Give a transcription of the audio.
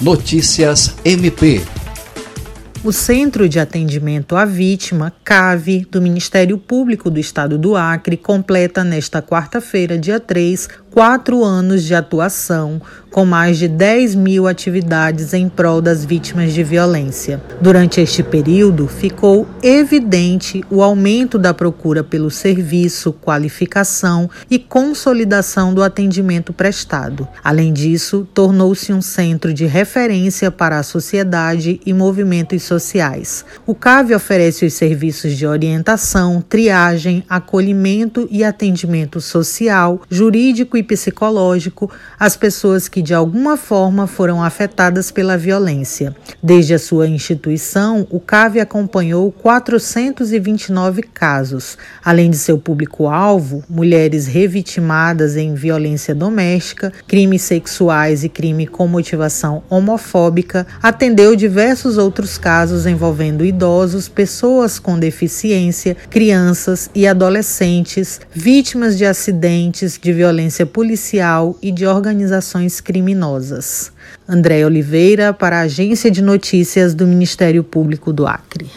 Notícias MP. O Centro de Atendimento à Vítima, CAVE, do Ministério Público do Estado do Acre, completa nesta quarta-feira, dia 3, quatro anos de atuação, com mais de 10 mil atividades em prol das vítimas de violência. Durante este período, ficou evidente o aumento da procura pelo serviço, qualificação e consolidação do atendimento prestado. Além disso, tornou-se um centro de referência para a sociedade e movimentos sociais. O CAV oferece os serviços de orientação, triagem, acolhimento e atendimento social, jurídico e psicológico às pessoas que de alguma forma foram afetadas pela violência. Desde a sua instituição, o CAV acompanhou 429 casos. Além de seu público-alvo, mulheres revitimadas em violência doméstica, crimes sexuais e crime com motivação homofóbica, atendeu diversos outros casos envolvendo idosos, pessoas com deficiência, crianças e adolescentes, vítimas de acidentes de violência policial e de organizações criminosas. André Oliveira, para a Agência de Notícias do Ministério Público do Acre.